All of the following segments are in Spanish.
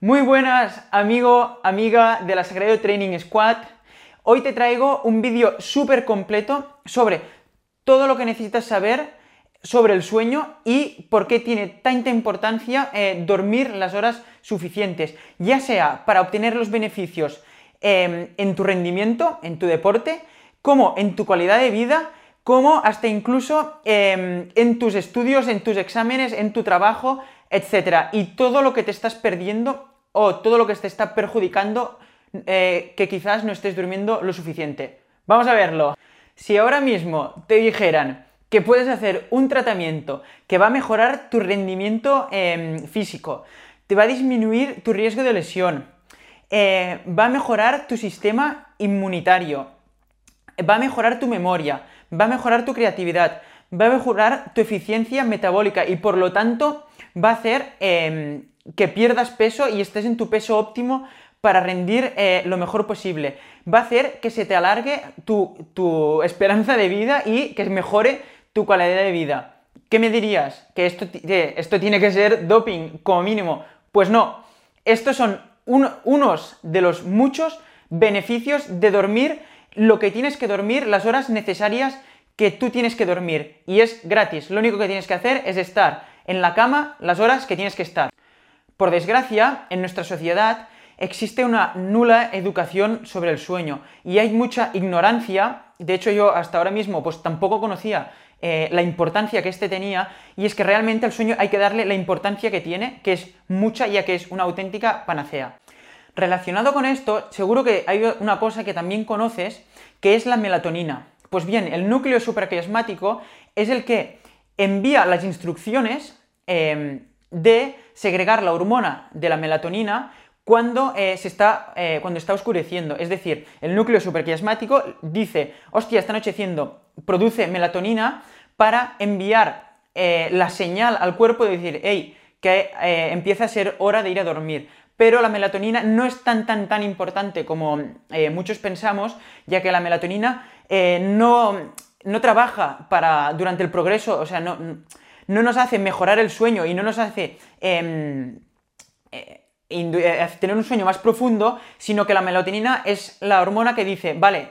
Muy buenas, amigo, amiga de la Sagrado Training Squad. Hoy te traigo un vídeo súper completo sobre todo lo que necesitas saber sobre el sueño y por qué tiene tanta importancia eh, dormir las horas suficientes, ya sea para obtener los beneficios em, en tu rendimiento, en tu deporte, como en tu calidad de vida, como hasta incluso em, en tus estudios, en tus exámenes, en tu trabajo, etcétera, y todo lo que te estás perdiendo o todo lo que te está perjudicando eh, que quizás no estés durmiendo lo suficiente. Vamos a verlo. Si ahora mismo te dijeran que puedes hacer un tratamiento que va a mejorar tu rendimiento em, físico, te va a disminuir tu riesgo de lesión, eh, va a mejorar tu sistema inmunitario, va a mejorar tu memoria, va a mejorar tu creatividad, va a mejorar tu eficiencia metabólica y por lo tanto va a hacer em, que pierdas peso y estés en tu peso óptimo para rendir eh, lo mejor posible. Va a hacer que se te alargue tu, esperanza de vida y que mejore tu calidad de vida. ¿Qué me dirías? ¿Que esto, esto tiene que ser doping como mínimo? Pues no. Estos son unos de los muchos beneficios de dormir lo que tienes que dormir, las horas necesarias que tú tienes que dormir. Y es gratis. Lo único que tienes que hacer es estar en la cama las horas que tienes que estar. Por desgracia, en nuestra sociedad existe una nula educación sobre el sueño y hay mucha ignorancia. De hecho, yo hasta ahora mismo pues tampoco conocía eh, la importancia que este tenía y es que realmente al sueño hay que darle la importancia que tiene, que es mucha ya que es una auténtica panacea. Relacionado con esto, seguro que hay una cosa que también conoces, que es la melatonina. Pues bien, el núcleo supraquiasmático es el que envía las instrucciones em, de segregar la hormona de la melatonina cuando, eh, se está, eh, cuando está oscureciendo. Es decir, el núcleo superquiasmático dice, hostia, está anocheciendo, produce melatonina para enviar eh, la señal al cuerpo de decir, hey, que empieza a ser hora de ir a dormir. Pero la melatonina no es tan tan tan importante como muchos pensamos, ya que la melatonina no, no trabaja para, durante el progreso, o sea, no, no nos hace mejorar el sueño y no nos hace em, eh, eh, tener un sueño más profundo, sino que la melatonina es la hormona que dice, vale,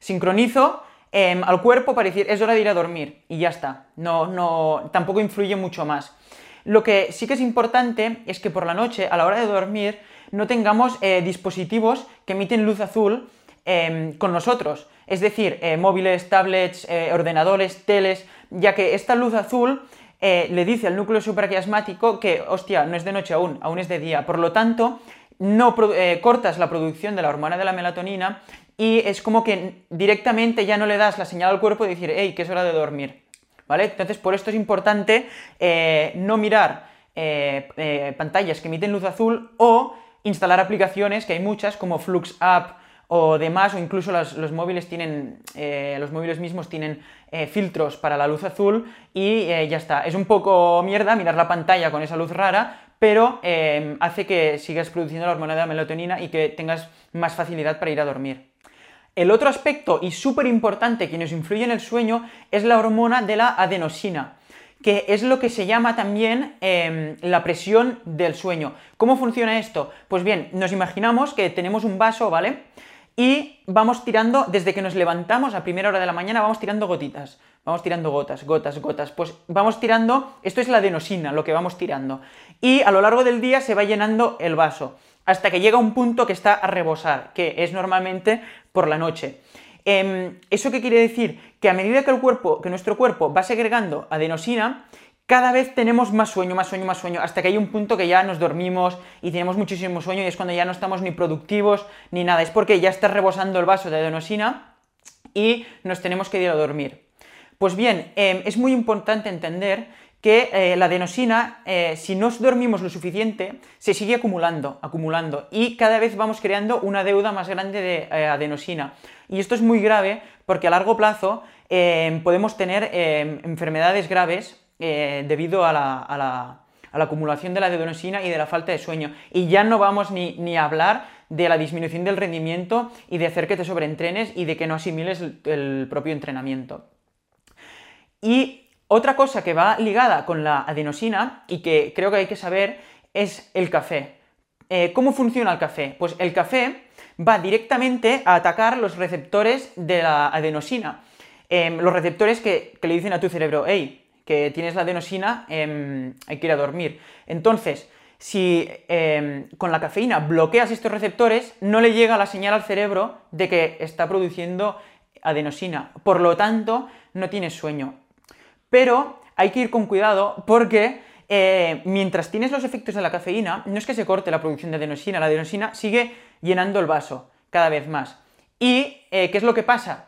sincronizo em, al cuerpo para decir, es hora de ir a dormir, y ya está. No, no, tampoco influye mucho más. Lo que sí que es importante es que por la noche, a la hora de dormir, no tengamos eh, dispositivos que emiten luz azul em, con nosotros. Es decir, móviles, tablets, ordenadores, teles, ya que esta luz azul eh, le dice al núcleo supraquiasmático que, hostia, no es de noche aún, aún es de día. Por lo tanto, no eh, cortas la producción de la hormona de la melatonina y es como que directamente ya no le das la señal al cuerpo de decir, hey, que es hora de dormir. ¿Vale? Entonces, por esto es importante eh, no mirar pantallas que emiten luz azul o instalar aplicaciones, que hay muchas, como Flux App o demás, o incluso los, móviles tienen, eh, los móviles mismos tienen eh, filtros para la luz azul y eh, ya está. Es un poco mierda mirar la pantalla con esa luz rara, pero hace que sigas produciendo la hormona de la melatonina y que tengas más facilidad para ir a dormir. El otro aspecto y súper importante que nos influye en el sueño es la hormona de la adenosina que es lo que se llama también em, la presión del sueño. ¿Cómo funciona esto? Pues bien, nos imaginamos que tenemos un vaso, ¿vale? Y vamos tirando, desde que nos levantamos a primera hora de la mañana, vamos tirando gotitas. Vamos tirando gotas, gotas, gotas. Pues vamos tirando, esto es la adenosina, lo que vamos tirando. Y a lo largo del día se va llenando el vaso, hasta que llega un punto que está a rebosar, que es normalmente por la noche. Em, ¿Eso qué quiere decir? Que a medida que, el cuerpo, que nuestro cuerpo va segregando adenosina, cada vez tenemos más sueño, más sueño, más sueño, hasta que hay un punto que ya nos dormimos y tenemos muchísimo sueño y es cuando ya no estamos ni productivos ni nada. Es porque ya está rebosando el vaso de adenosina y nos tenemos que ir a dormir. Pues bien, em, es muy importante entender que eh, la adenosina, eh, si no dormimos lo suficiente, se sigue acumulando, acumulando, y cada vez vamos creando una deuda más grande de eh, adenosina. Y esto es muy grave porque a largo plazo em, podemos tener em, enfermedades graves eh, debido a la, acumulación de la adenosina y de la falta de sueño. Y ya no vamos ni, a hablar de la disminución del rendimiento y de hacer que te sobreentrenes y de que no asimiles el, propio entrenamiento. Y otra cosa que va ligada con la adenosina y que creo que hay que saber es el café. eh, ¿cómo funciona el café? Pues el café va directamente a atacar los receptores de la adenosina. Em, los receptores que, le dicen a tu cerebro, hey, que tienes la adenosina, em, hay que ir a dormir. Entonces, si em, con la cafeína bloqueas estos receptores, no le llega la señal al cerebro de que está produciendo adenosina. Por lo tanto, no tienes sueño. Pero hay que ir con cuidado porque eh, mientras tienes los efectos de la cafeína, no es que se corte la producción de adenosina, la adenosina sigue llenando el vaso cada vez más. ¿Y eh, qué es lo que pasa?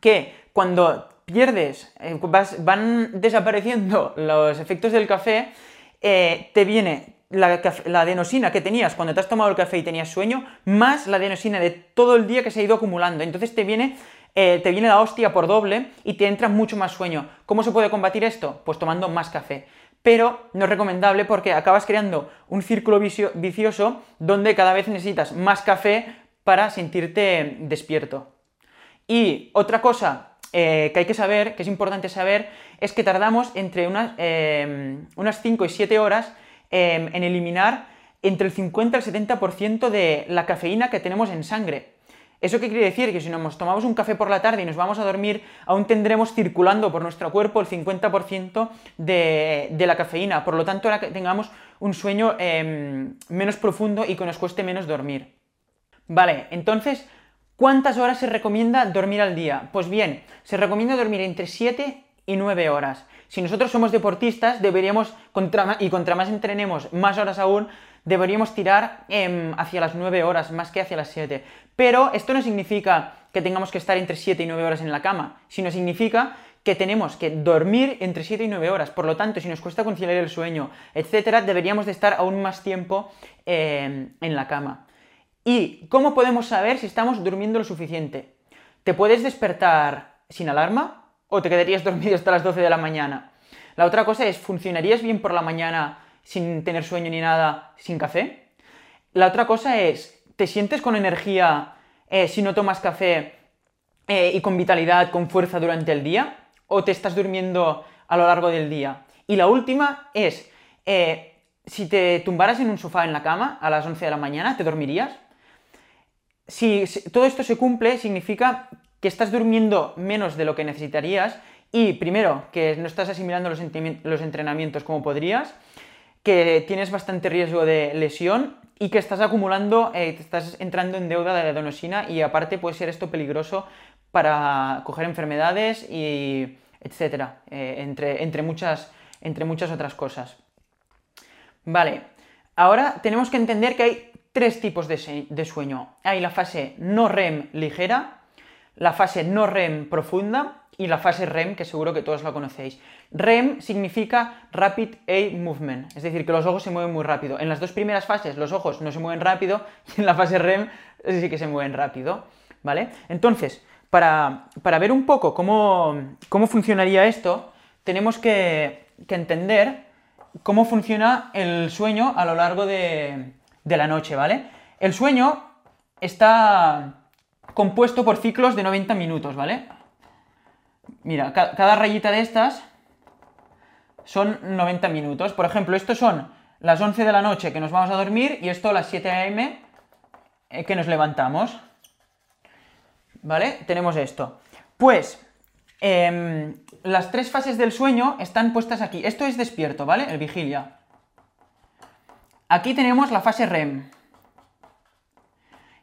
Que cuando pierdes, eh, van desapareciendo los efectos del café, te viene la, adenosina que tenías cuando te has tomado el café y tenías sueño, más la adenosina de todo el día que se ha ido acumulando. Entonces te viene te viene la hostia por doble y te entra mucho más sueño. ¿Cómo se puede combatir esto? Pues tomando más café pero no es recomendable porque acabas creando un círculo vicioso donde cada vez necesitas más café para sentirte despierto. Y otra cosa eh, que hay que saber, que es importante saber, es que tardamos entre unas, eh, unas 5 y 7 horas eh, en eliminar entre el 50 y el 70% de la cafeína que tenemos en sangre. ¿Eso qué quiere decir? Que si nos tomamos un café por la tarde y nos vamos a dormir, aún tendremos circulando por nuestro cuerpo el 50% de, de, la cafeína. Por lo tanto, ahora que tengamos un sueño em, menos profundo y que nos cueste menos dormir. Vale, entonces, ¿cuántas horas se recomienda dormir al día? Pues bien, se recomienda dormir entre 7 y 9 horas. Si nosotros somos deportistas, deberíamos, y contra más entrenemos, más horas aún, deberíamos tirar em, hacia las 9 horas más que hacia las 7. Pero esto no significa que tengamos que estar entre 7 y 9 horas en la cama, sino significa que tenemos que dormir entre 7 y 9 horas. Por lo tanto, si nos cuesta conciliar el sueño, etcétera, deberíamos de estar aún más tiempo em, en la cama. ¿Y cómo podemos saber si estamos durmiendo lo suficiente? ¿Te puedes despertar sin alarma o te quedarías dormido hasta las 12 de la mañana? La otra cosa es, ¿funcionarías bien por la mañana sin tener sueño ni nada, sin café. La otra cosa es, ¿te sientes con energía eh, si no tomas café eh, y con vitalidad, con fuerza durante el día? ¿O te estás durmiendo a lo largo del día? Y la última es, eh, si te tumbaras en un sofá en la cama a las 11 de la mañana, ¿te dormirías? Si, todo esto se cumple, significa que estás durmiendo menos de lo que necesitarías y primero, que no estás asimilando los, entrenamientos como podrías, que tienes bastante riesgo de lesión y que estás acumulando, eh, estás entrando en deuda de adenosina y aparte puede ser esto peligroso para coger enfermedades y etcétera, eh, entre, muchas, entre muchas otras cosas. Vale, ahora tenemos que entender que hay tres tipos de, sueño. Hay la fase no REM ligera, la fase no REM profunda y la fase REM, que seguro que todos la conocéis. REM significa Rapid Eye Movement, es decir, que los ojos se mueven muy rápido. En las dos primeras fases los ojos no se mueven rápido y en la fase REM sí que se mueven rápido, ¿vale? Entonces, para, ver un poco cómo, funcionaría esto, tenemos que, entender cómo funciona el sueño a lo largo de, de la noche, ¿vale? El sueño está compuesto por ciclos de 90 minutos, ¿vale? Mira, cada rayita de estas son 90 minutos. Por ejemplo, estos son las 11 de la noche que nos vamos a dormir y esto las 7 a.m. Eh, que nos levantamos. ¿Vale? Tenemos esto. Pues, em, las tres fases del sueño están puestas aquí. Esto es despierto, ¿vale? El vigilia. Aquí tenemos la fase REM.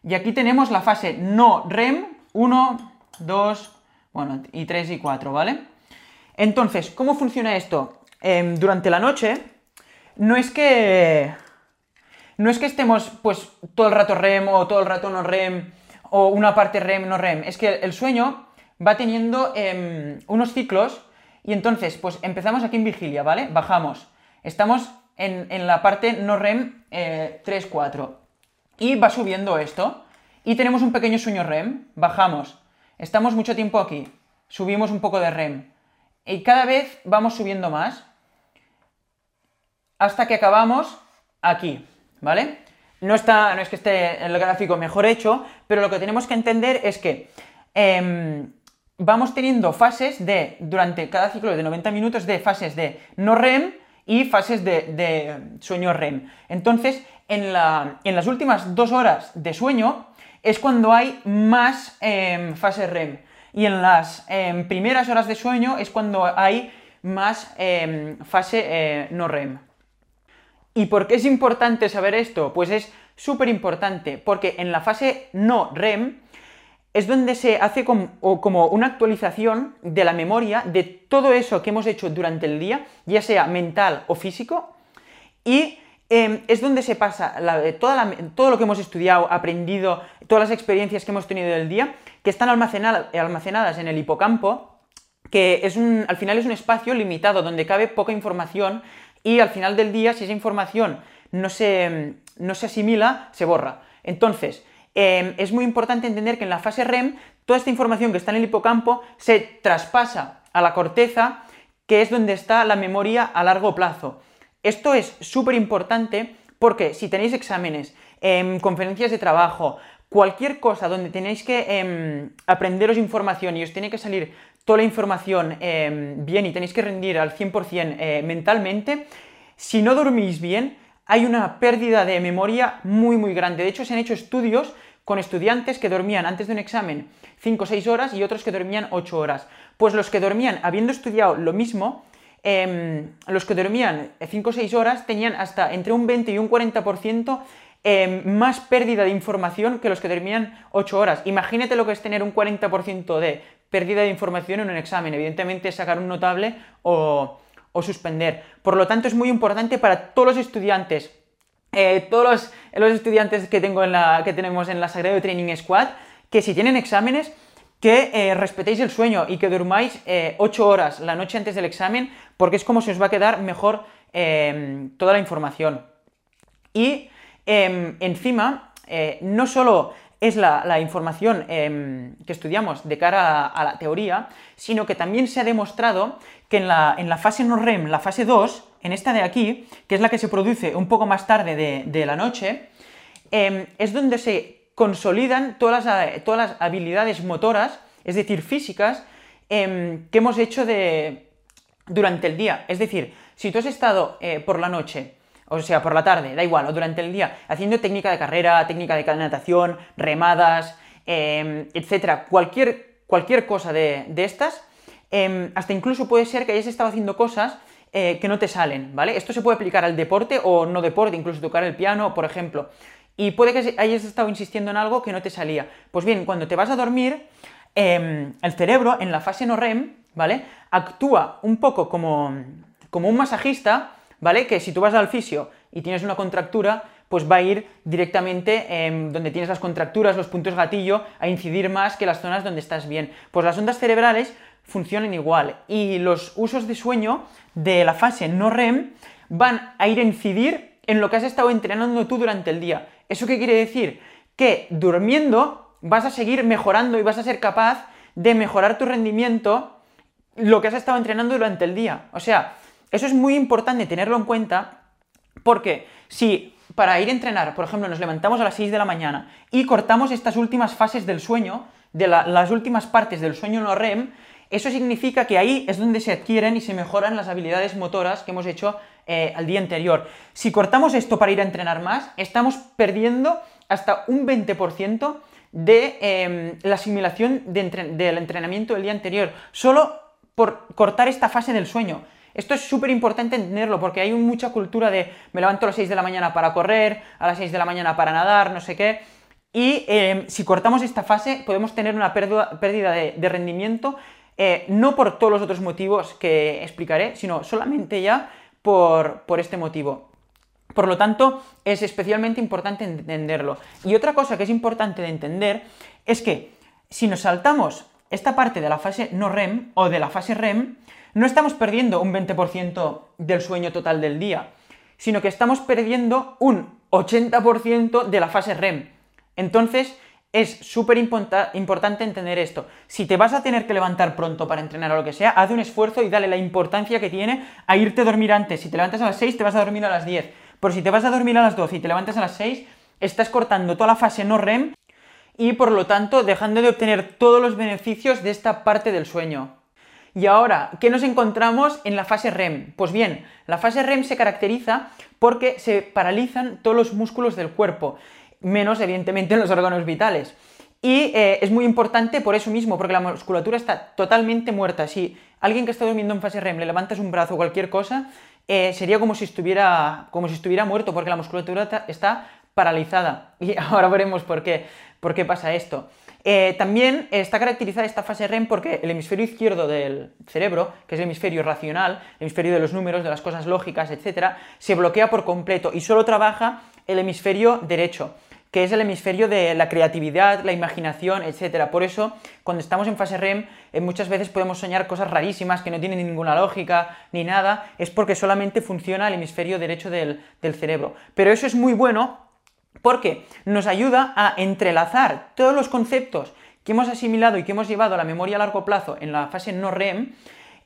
Y aquí tenemos la fase no REM. 1, 2, bueno, y 3 y 4, ¿vale? Entonces, ¿cómo funciona esto? Em, durante la noche, no es que. No es que estemos, pues, todo el rato REM o todo el rato no REM, o una parte REM, no REM. Es que el sueño va teniendo em, unos ciclos, y entonces, pues empezamos aquí en vigilia, ¿vale? Bajamos. Estamos en, la parte no REM 3, eh, 4. Y va subiendo esto. Y tenemos un pequeño sueño REM. Bajamos. Estamos mucho tiempo aquí. Subimos un poco de REM. Y cada vez vamos subiendo más. Hasta que acabamos aquí. ¿Vale? No, está, no es que esté el gráfico mejor hecho, pero lo que tenemos que entender es que em, vamos teniendo fases de, durante cada ciclo de 90 minutos, de fases de no REM y fases de, sueño REM. Entonces, en, las últimas dos horas de sueño es cuando hay más em, fases REM. Y en las em, primeras horas de sueño es cuando hay más em, fase eh, no REM. ¿Y por qué es importante saber esto? Pues es súper importante, porque en la fase no REM es donde se hace como, una actualización de la memoria de todo eso que hemos hecho durante el día, ya sea mental o físico, y em, es donde se pasa todo lo que hemos estudiado, aprendido, todas las experiencias que hemos tenido del día, que están almacenadas en el hipocampo, que es un, al final es un espacio limitado donde cabe poca información y al final del día, si esa información no se, no se asimila, se borra. Entonces, em, es muy importante entender que en la fase REM, toda esta información que está en el hipocampo se traspasa a la corteza, que es donde está la memoria a largo plazo. Esto es súper importante porque si tenéis exámenes, em, conferencias de trabajo, cualquier cosa donde tenéis que em, aprenderos información y os tiene que salir toda la información bien y tenéis que rendir al 100% eh, mentalmente, si no dormís bien, hay una pérdida de memoria muy muy grande. De hecho, se han hecho estudios con estudiantes que dormían antes de un examen 5 o 6 horas y otros que dormían 8 horas. Pues los que dormían habiendo estudiado lo mismo, em, los que dormían 5 o 6 horas tenían hasta entre un 20 y un 40% em, más pérdida de información que los que dormían 8 horas. Imagínate lo que es tener un 40% de pérdida de información en un examen. Evidentemente sacar un notable o, o suspender. Por lo tanto, es muy importante para todos los estudiantes, eh, todos los, estudiantes que, tengo en la, que tenemos en la Sagrado Training Squad, que si tienen exámenes, que eh, respetéis el sueño y que durmáis 8 eh, horas la noche antes del examen, porque es como se os va a quedar mejor toda la información. Y em, encima, no solo es la, información em, que estudiamos de cara a, la teoría, sino que también se ha demostrado que en la, fase no REM, la fase 2, en esta de aquí, que es la que se produce un poco más tarde de, la noche, em, es donde se consolidan todas las, todas las, habilidades motoras, es decir, físicas, em, que hemos hecho de, durante el día. Es decir, si tú has estado eh, por la noche o sea, por la tarde, da igual, o durante el día, haciendo técnica de carrera, técnica de natación, remadas, em, etcétera, cualquier, cualquier cosa de, estas, em, hasta incluso puede ser que hayas estado haciendo cosas eh, que no te salen, ¿vale? Esto se puede aplicar al deporte o no deporte, incluso tocar el piano, por ejemplo. Y puede que hayas estado insistiendo en algo que no te salía. Pues bien, cuando te vas a dormir, em, el cerebro, en la fase no REM, ¿vale? Actúa un poco como, como un masajista, ¿vale? Que si tú vas al fisio y tienes una contractura, pues va a ir directamente donde tienes las contracturas, los puntos gatillo, a incidir más que las zonas donde estás bien. Pues las ondas cerebrales funcionan igual y los usos de sueño de la fase no REM van a ir a incidir en lo que has estado entrenando tú durante el día. ¿Eso qué quiere decir? Que durmiendo vas a seguir mejorando y vas a ser capaz de mejorar tu rendimiento lo que has estado entrenando durante el día. O sea, eso es muy importante tenerlo en cuenta porque si para ir a entrenar, por ejemplo, nos levantamos a las 6 de la mañana y cortamos estas últimas fases del sueño, de las últimas partes del sueño no REM, eso significa que ahí es donde se adquieren y se mejoran las habilidades motoras que hemos hecho eh, al día anterior. Si cortamos esto para ir a entrenar más, estamos perdiendo hasta un 20% de em, la asimilación del entrenamiento del día anterior, solo por cortar esta fase del sueño. Esto es súper importante entenderlo porque hay mucha cultura de me levanto a las 6 de la mañana para correr, a las 6 de la mañana para nadar, no sé qué. Y em, si cortamos esta fase podemos tener una pérdida, de, rendimiento, eh, no por todos los otros motivos que explicaré, sino solamente ya por, por este motivo. Por lo tanto, es especialmente importante entenderlo. Y otra cosa que es importante de entender es que si nos saltamos esta parte de la fase no REM o de la fase REM, no estamos perdiendo un 20% del sueño total del día, sino que estamos perdiendo un 80% de la fase REM. Entonces, es súper importante entender esto. Si te vas a tener que levantar pronto para entrenar o lo que sea, haz un esfuerzo y dale la importancia que tiene a irte a dormir antes. Si te levantas a las 6, te vas a dormir a las 10. Pero si te vas a dormir a las 12 y te levantas a las 6, estás cortando toda la fase no REM y por lo tanto dejando de obtener todos los beneficios de esta parte del sueño. Y ahora, ¿qué nos encontramos en la fase REM? Pues bien, la fase REM se caracteriza porque se paralizan todos los músculos del cuerpo, menos evidentemente en los órganos vitales. Y eh, es muy importante por eso mismo, porque la musculatura está totalmente muerta. Si alguien que está durmiendo en fase REM le levantas un brazo o cualquier cosa, eh, sería como si, estuviera, como si estuviera muerto, porque la musculatura está paralizada. Y ahora veremos por qué, por qué pasa esto. Eh, también está caracterizada esta fase REM porque el hemisferio izquierdo del cerebro, que es el hemisferio racional, el hemisferio de los números, de las cosas lógicas, etc., se bloquea por completo y solo trabaja el hemisferio derecho, que es el hemisferio de la creatividad, la imaginación, etc. Por eso, cuando estamos en fase REM, eh, muchas veces podemos soñar cosas rarísimas que no tienen ninguna lógica ni nada, es porque solamente funciona el hemisferio derecho del cerebro. Pero eso es muy bueno porque nos ayuda a entrelazar todos los conceptos que hemos asimilado y que hemos llevado a la memoria a largo plazo en la fase no REM,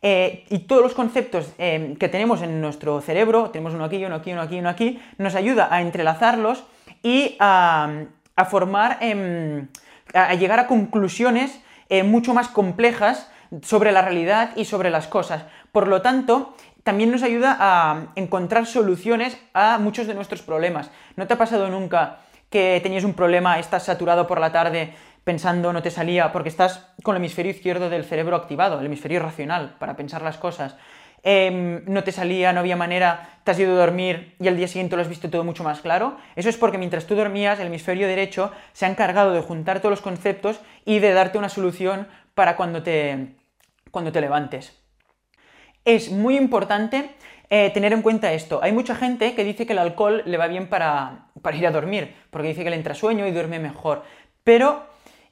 eh, y todos los conceptos eh, que tenemos en nuestro cerebro, tenemos uno aquí, uno aquí, uno aquí, uno aquí, nos ayuda a entrelazarlos y a, formar, em, a llegar a conclusiones eh, mucho más complejas sobre la realidad y sobre las cosas. Por lo tanto, también nos ayuda a encontrar soluciones a muchos de nuestros problemas. ¿No te ha pasado nunca que tenías un problema, estás saturado por la tarde pensando, no te salía, porque estás con el hemisferio izquierdo del cerebro activado, el hemisferio racional, para pensar las cosas? Em, no te salía, no había manera, te has ido a dormir y al día siguiente lo has visto todo mucho más claro. Eso es porque mientras tú dormías, el hemisferio derecho se ha encargado de juntar todos los conceptos y de darte una solución para cuando te, cuando te levantes es muy importante eh, tener en cuenta esto. Hay mucha gente que dice que el alcohol le va bien para, ir a dormir, porque dice que le entra sueño y duerme mejor. Pero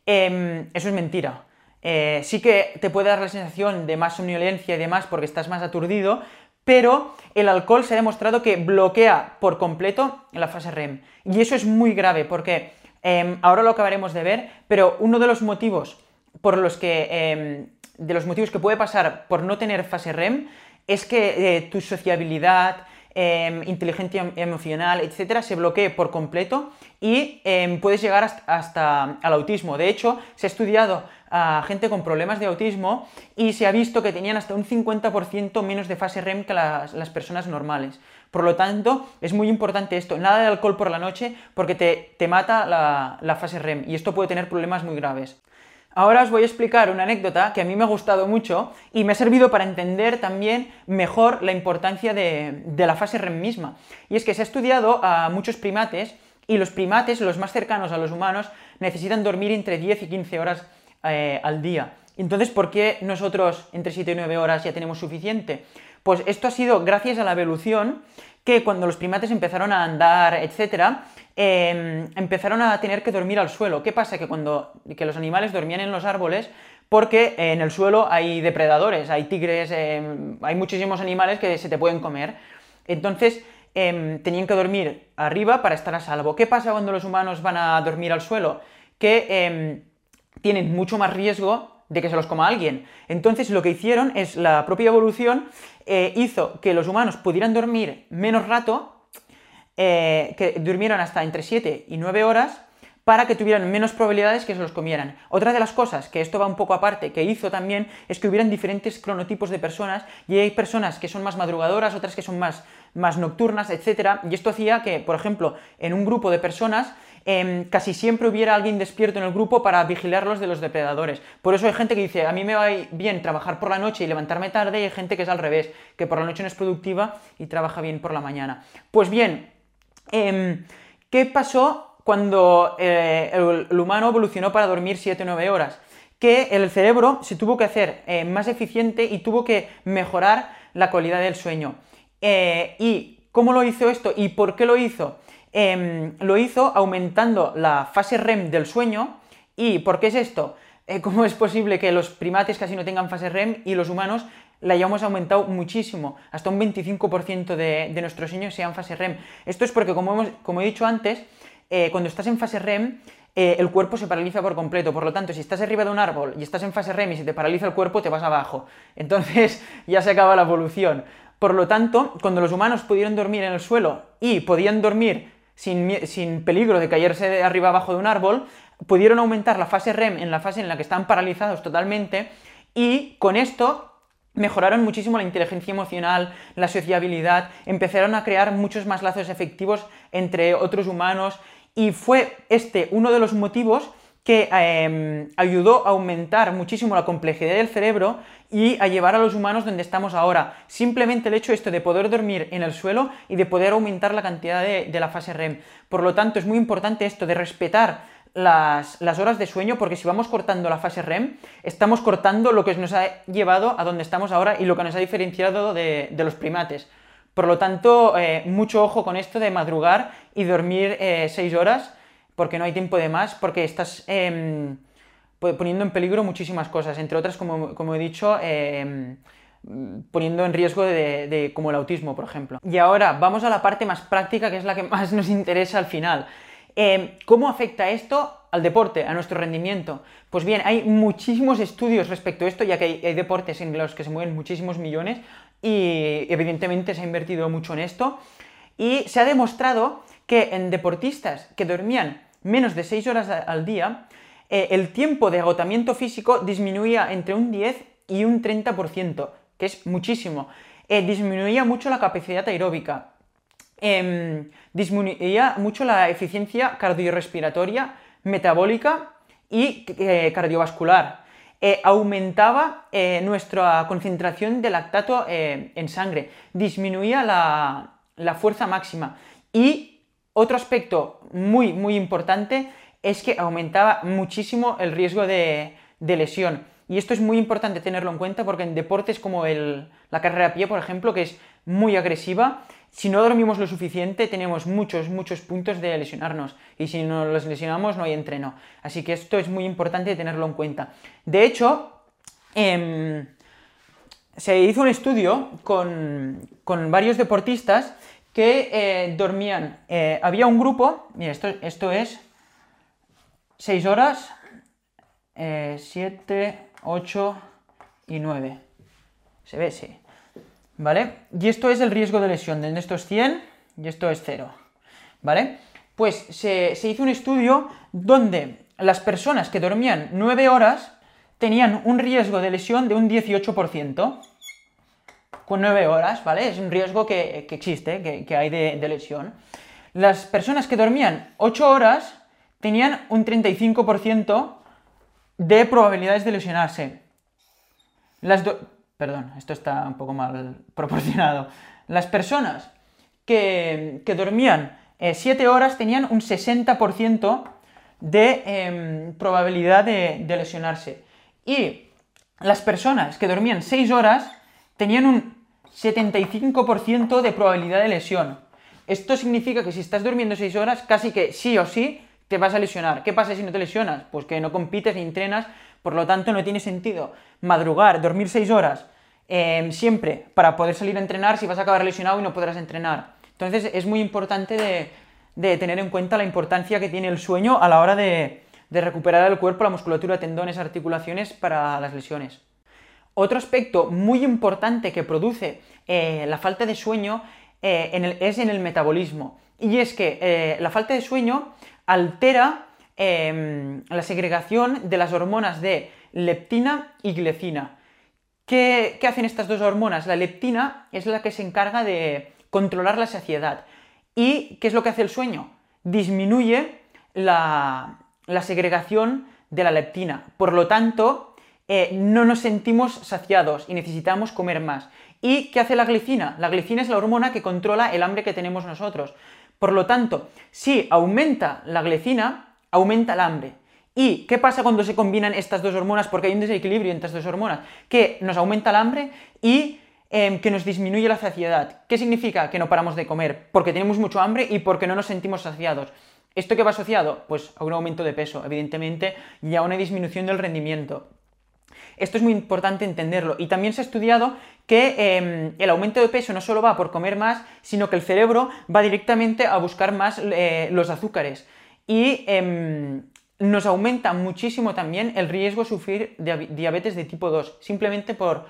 em, eso es mentira. Eh, sí que te puede dar la sensación de más somnolencia y demás porque estás más aturdido, pero el alcohol se ha demostrado que bloquea por completo la fase REM. Y eso es muy grave porque em, ahora lo acabaremos de ver, pero uno de los motivos por los que em, de los motivos que puede pasar por no tener fase REM es que eh, tu sociabilidad, em, inteligencia emocional, etcétera, se bloquee por completo y em, puedes llegar hasta, al autismo. De hecho, se ha estudiado a gente con problemas de autismo y se ha visto que tenían hasta un 50% menos de fase REM que las, personas normales. Por lo tanto, es muy importante esto, nada de alcohol por la noche porque te, mata la fase REM y esto puede tener problemas muy graves. Ahora os voy a explicar una anécdota que a mí me ha gustado mucho y me ha servido para entender también mejor la importancia de, la fase REM misma. Y es que se ha estudiado a muchos primates y los primates, los más cercanos a los humanos, necesitan dormir entre 10 y 15 horas eh, al día. Entonces, ¿por qué nosotros entre 7 y 9 horas ya tenemos suficiente? Pues esto ha sido gracias a la evolución que cuando los primates empezaron a andar, etcétera, Em, empezaron a tener que dormir al suelo. ¿Qué pasa? Que cuando que los animales dormían en los árboles porque en el suelo hay depredadores, hay tigres, em, hay muchísimos animales que se te pueden comer. Entonces em, tenían que dormir arriba para estar a salvo. ¿Qué pasa cuando los humanos van a dormir al suelo? Que tienen mucho más riesgo de que se los coma alguien. Entonces lo que hicieron es la propia evolución eh, hizo que los humanos pudieran dormir menos rato eh, que durmieron hasta entre 7 y 9 horas para que tuvieran menos probabilidades que se los comieran. Otra de las cosas, que esto va un poco aparte, que hizo también, es que hubieran diferentes cronotipos de personas, y hay personas que son más madrugadoras, otras que son más, más nocturnas, etc. Y esto hacía que, por ejemplo, en un grupo de personas, em, casi siempre hubiera alguien despierto en el grupo para vigilarlos de los depredadores. Por eso hay gente que dice, a mí me va bien trabajar por la noche y levantarme tarde, y hay gente que es al revés, que por la noche no es productiva y trabaja bien por la mañana. Pues bien, Em, ¿Qué pasó cuando eh, el, humano evolucionó para dormir 7 o 9 horas? Que el cerebro se tuvo que hacer eh, más eficiente y tuvo que mejorar la calidad del sueño. Eh, ¿Y cómo lo hizo esto? ¿Y por qué lo hizo? Em, lo hizo aumentando la fase REM del sueño. ¿Y por qué es esto? ¿Cómo es posible que los primates casi no tengan fase REM y los humanos la hayamos aumentado muchísimo, hasta un 25% de, nuestros sueños sean fase REM. Esto es porque, como, hemos, como he dicho antes, eh, cuando estás en fase REM, eh, el cuerpo se paraliza por completo. Por lo tanto, si estás arriba de un árbol y estás en fase REM y se te paraliza el cuerpo, te vas abajo. Entonces ya se acaba la evolución. Por lo tanto, cuando los humanos pudieron dormir en el suelo y podían dormir sin, sin peligro de caerse de arriba abajo de un árbol, pudieron aumentar la fase REM en la fase en la que están paralizados totalmente y con esto mejoraron muchísimo la inteligencia emocional, la sociabilidad, empezaron a crear muchos más lazos efectivos entre otros humanos y fue este uno de los motivos que em, ayudó a aumentar muchísimo la complejidad del cerebro y a llevar a los humanos donde estamos ahora. Simplemente el hecho esto de poder dormir en el suelo y de poder aumentar la cantidad de, de la fase REM. Por lo tanto, es muy importante esto de respetar las, horas de sueño, porque si vamos cortando la fase REM, estamos cortando lo que nos ha llevado a donde estamos ahora y lo que nos ha diferenciado de, los primates. Por lo tanto, eh, mucho ojo con esto de madrugar y dormir 6 eh, horas, porque no hay tiempo de más, porque estás em, poniendo en peligro muchísimas cosas, entre otras, como, he dicho, em, poniendo en riesgo de, como el autismo, por ejemplo. Y ahora vamos a la parte más práctica, que es la que más nos interesa al final. Em, ¿Cómo afecta esto al deporte, a nuestro rendimiento? Pues bien, hay muchísimos estudios respecto a esto, ya que hay, deportes en los que se mueven muchísimos millones y evidentemente se ha invertido mucho en esto. Y se ha demostrado que en deportistas que dormían menos de 6 horas al día, eh, el tiempo de agotamiento físico disminuía entre un 10 y un 30%, que es muchísimo. Eh, disminuía mucho la capacidad aeróbica, Em, disminuía mucho la eficiencia cardiorrespiratoria, metabólica y eh, cardiovascular. Eh, aumentaba eh, nuestra concentración de lactato en sangre, disminuía la, fuerza máxima. Y otro aspecto muy, muy importante es que aumentaba muchísimo el riesgo de, lesión. Y esto es muy importante tenerlo en cuenta porque en deportes como la carrera a pie, por ejemplo, que es muy agresiva, si no dormimos lo suficiente, tenemos muchos, muchos puntos de lesionarnos. Y si no los lesionamos, no hay entreno. Así que esto es muy importante tenerlo en cuenta. De hecho, em, se hizo un estudio con, varios deportistas que eh, dormían. Eh, había un grupo, mira, esto, esto es 6 horas, 7, 8 y 9. ¿Se ve? Sí. ¿Vale? Y esto es el riesgo de lesión, esto es 100 y esto es 0, ¿vale? Pues se, hizo un estudio donde las personas que dormían 9 horas tenían un riesgo de lesión de un 18%, con 9 horas, ¿vale? Es un riesgo que, existe, que, hay de, lesión. Las personas que dormían 8 horas tenían un 35% de probabilidades de lesionarse. Las Perdón, esto está un poco mal proporcionado. Las personas que, dormían 7 eh, horas tenían un 60% de em, probabilidad de, lesionarse. Y las personas que dormían 6 horas tenían un 75% de probabilidad de lesión. Esto significa que si estás durmiendo 6 horas, casi que sí o sí te vas a lesionar. ¿Qué pasa si no te lesionas? Pues que no compites ni entrenas por lo tanto, no tiene sentido madrugar, dormir 6 horas em, siempre para poder salir a entrenar si vas a acabar lesionado y no podrás entrenar. Entonces, es muy importante de, tener en cuenta la importancia que tiene el sueño a la hora de, recuperar el cuerpo, la musculatura, tendones, articulaciones para las lesiones. Otro aspecto muy importante que produce eh, la falta de sueño eh, es en el metabolismo. Y es que eh, la falta de sueño altera Em, la segregación de las hormonas de leptina y glicina. ¿Qué, hacen estas dos hormonas? La leptina es la que se encarga de controlar la saciedad. ¿Y qué es lo que hace el sueño? Disminuye la, segregación de la leptina. Por lo tanto, eh, no nos sentimos saciados y necesitamos comer más. ¿Y qué hace la glicina? La glicina es la hormona que controla el hambre que tenemos nosotros. Por lo tanto, si aumenta la glicina, aumenta el hambre. ¿Y qué pasa cuando se combinan estas dos hormonas? Porque hay un desequilibrio entre estas dos hormonas, que nos aumenta el hambre y em, que nos disminuye la saciedad. ¿Qué significa que no paramos de comer? Porque tenemos mucho hambre y porque no nos sentimos saciados. ¿Esto qué va asociado? Pues a un aumento de peso, evidentemente, y a una disminución del rendimiento. Esto es muy importante entenderlo. Y también se ha estudiado que em, el aumento de peso no solo va por comer más, sino que el cerebro va directamente a buscar más eh, los azúcares y em, nos aumenta muchísimo también el riesgo de sufrir diabetes de tipo 2, simplemente por,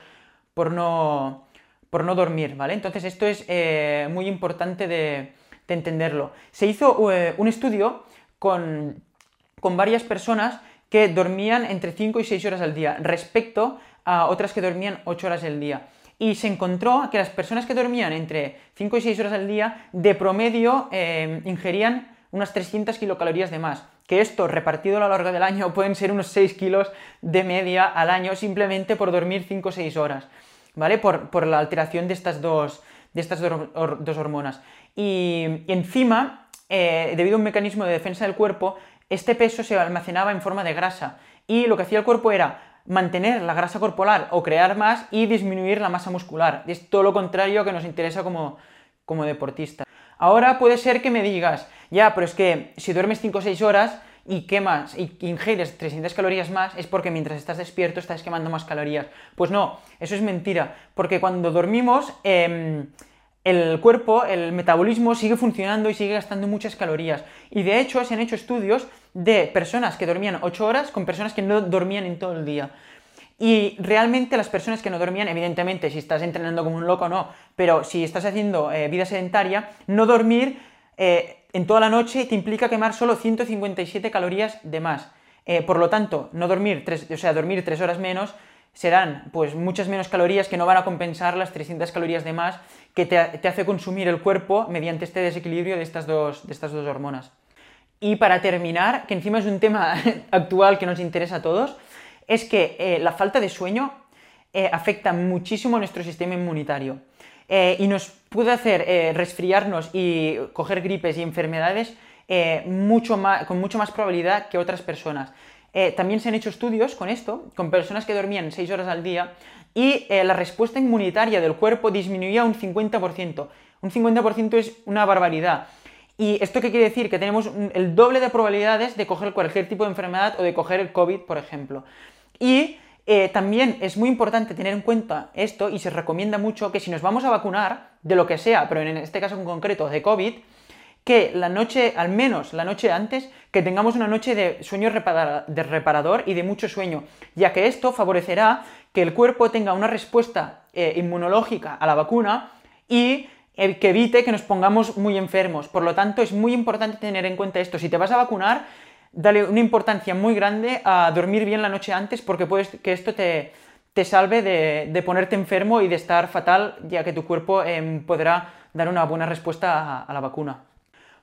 por, no, por no dormir, ¿vale? Entonces esto es eh, muy importante de, entenderlo. Se hizo eh, un estudio con, varias personas que dormían entre 5 y 6 horas al día respecto a otras que dormían 8 horas al día. Y se encontró que las personas que dormían entre 5 y 6 horas al día, de promedio, eh, ingerían unas 300 kilocalorías de más. Que esto, repartido a lo largo del año, pueden ser unos 6 kilos de media al año simplemente por dormir 5 o 6 horas, ¿vale? Por, la alteración de estas dos, de estas dos hormonas. Y encima, eh, debido a un mecanismo de defensa del cuerpo, este peso se almacenaba en forma de grasa. Y lo que hacía el cuerpo era mantener la grasa corporal o crear más y disminuir la masa muscular. Es todo lo contrario que nos interesa como, como deportista. Ahora puede ser que me digas, ya, pero es que si duermes 5 o 6 horas y quemas y ingieres 300 calorías más, es porque mientras estás despierto estás quemando más calorías. Pues no, eso es mentira, porque cuando dormimos... Em, el cuerpo, el metabolismo sigue funcionando y sigue gastando muchas calorías. Y de hecho se han hecho estudios de personas que dormían 8 horas con personas que no dormían en todo el día. Y realmente las personas que no dormían, evidentemente, si estás entrenando como un loco no, pero si estás haciendo eh, vida sedentaria, no dormir eh, en toda la noche te implica quemar solo 157 calorías de más. Eh, por lo tanto, no dormir, tres, o sea, dormir 3 horas menos serán pues muchas menos calorías que no van a compensar las 300 calorías de más que te, hace consumir el cuerpo mediante este desequilibrio de estas, dos, de estas dos hormonas. Y para terminar, que encima es un tema actual que nos interesa a todos, es que eh, la falta de sueño eh, afecta muchísimo a nuestro sistema inmunitario eh, y nos puede hacer resfriarnos y coger gripes y enfermedades mucho más, con mucho más probabilidad que otras personas. también se han hecho estudios con esto, con personas que dormían 6 horas al día y la respuesta inmunitaria del cuerpo disminuía un 50%. Un 50% es una barbaridad. ¿Y esto qué quiere decir? Que tenemos el doble de probabilidades de coger cualquier tipo de enfermedad o de coger el COVID, por ejemplo. Y eh, también es muy importante tener en cuenta esto y se recomienda mucho que si nos vamos a vacunar, de lo que sea, pero en este caso en concreto de COVID, que la noche, al menos la noche antes, que tengamos una noche de sueño reparador y de mucho sueño, ya que esto favorecerá que el cuerpo tenga una respuesta eh, inmunológica a la vacuna y que evite que nos pongamos muy enfermos. Por lo tanto, es muy importante tener en cuenta esto. Si te vas a vacunar, dale una importancia muy grande a dormir bien la noche antes porque puedes que esto te, te salve de, ponerte enfermo y de estar fatal, ya que tu cuerpo em, podrá dar una buena respuesta a, la vacuna.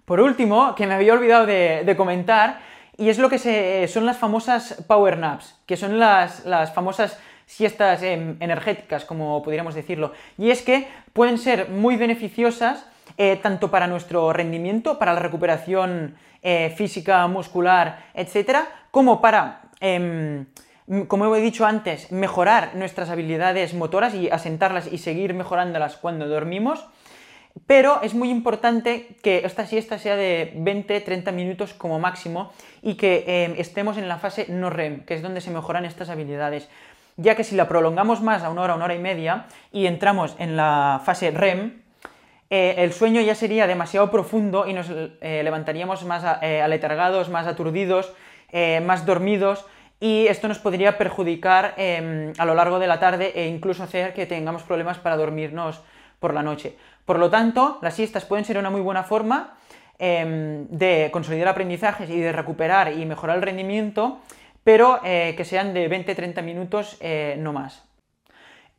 Por último, que me había olvidado de, comentar, y es lo que se, son las famosas power naps, que son las, las famosas siestas em, energéticas, como pudiéramos decirlo. Y es que pueden ser muy beneficiosas eh, tanto para nuestro rendimiento, para la recuperación eh, física, muscular, etcétera, como para, em, como he dicho antes, mejorar nuestras habilidades motoras y asentarlas y seguir mejorándolas cuando dormimos. Pero es muy importante que esta siesta sea de 20-30 minutos como máximo y que em, estemos en la fase no REM, que es donde se mejoran estas habilidades ya que si la prolongamos más a una hora, una hora y media, y entramos en la fase REM, eh, el sueño ya sería demasiado profundo y nos eh, levantaríamos más eh, aletargados, más aturdidos, más dormidos, y esto nos podría perjudicar em, a lo largo de la tarde e incluso hacer que tengamos problemas para dormirnos por la noche. Por lo tanto, las siestas pueden ser una muy buena forma em, de consolidar aprendizajes y de recuperar y mejorar el rendimiento, pero que sean de 20-30 minutos no más.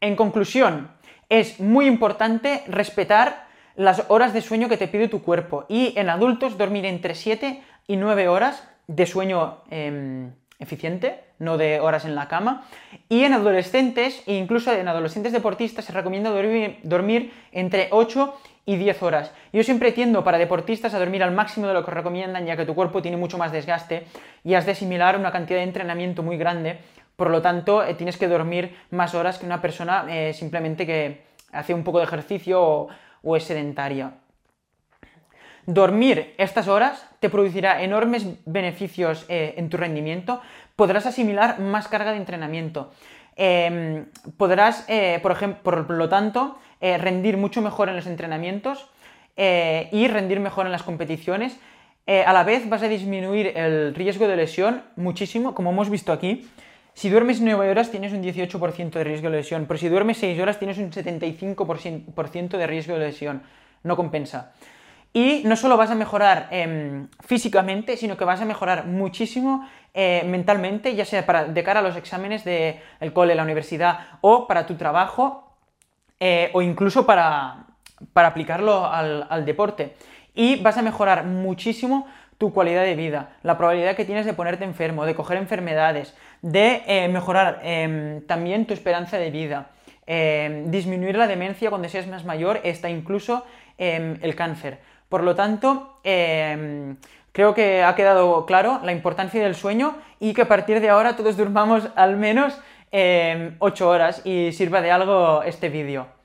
En conclusión, es muy importante respetar las horas de sueño que te pide tu cuerpo y en adultos dormir entre 7 y 9 horas de sueño em, eficiente, no de horas en la cama. Y en adolescentes, e incluso en adolescentes deportistas, se recomienda dormir, dormir, entre 8 y 10 horas. Yo siempre tiendo para deportistas a dormir al máximo de lo que recomiendan, ya que tu cuerpo tiene mucho más desgaste y has de asimilar una cantidad de entrenamiento muy grande. Por lo tanto, eh, tienes que dormir más horas que una persona eh, simplemente que hace un poco de ejercicio o, es sedentaria. Dormir estas horas te producirá enormes beneficios eh, en tu rendimiento. Podrás asimilar más carga de entrenamiento. Em, podrás, por, ejemplo, por lo tanto, eh, rendir mucho mejor en los entrenamientos eh, y rendir mejor en las competiciones. Eh, a la vez vas a disminuir el riesgo de lesión muchísimo, como hemos visto aquí. Si duermes 9 horas tienes un 18% de riesgo de lesión, pero si duermes 6 horas tienes un 75% de riesgo de lesión. No compensa. Y no solo vas a mejorar em, físicamente, sino que vas a mejorar muchísimo eh, mentalmente, ya sea para, de cara a los exámenes del cole, la universidad o para tu trabajo eh, o incluso para, aplicarlo al, deporte. Y vas a mejorar muchísimo tu calidad de vida, la probabilidad que tienes de ponerte enfermo, de coger enfermedades, de eh, mejorar em, también tu esperanza de vida, em, disminuir la demencia cuando seas más mayor, hasta incluso em, el cáncer. Por lo tanto, creo que ha quedado claro la importancia del sueño y que a partir de ahora todos durmamos al menos 8 horas y sirva de algo este vídeo.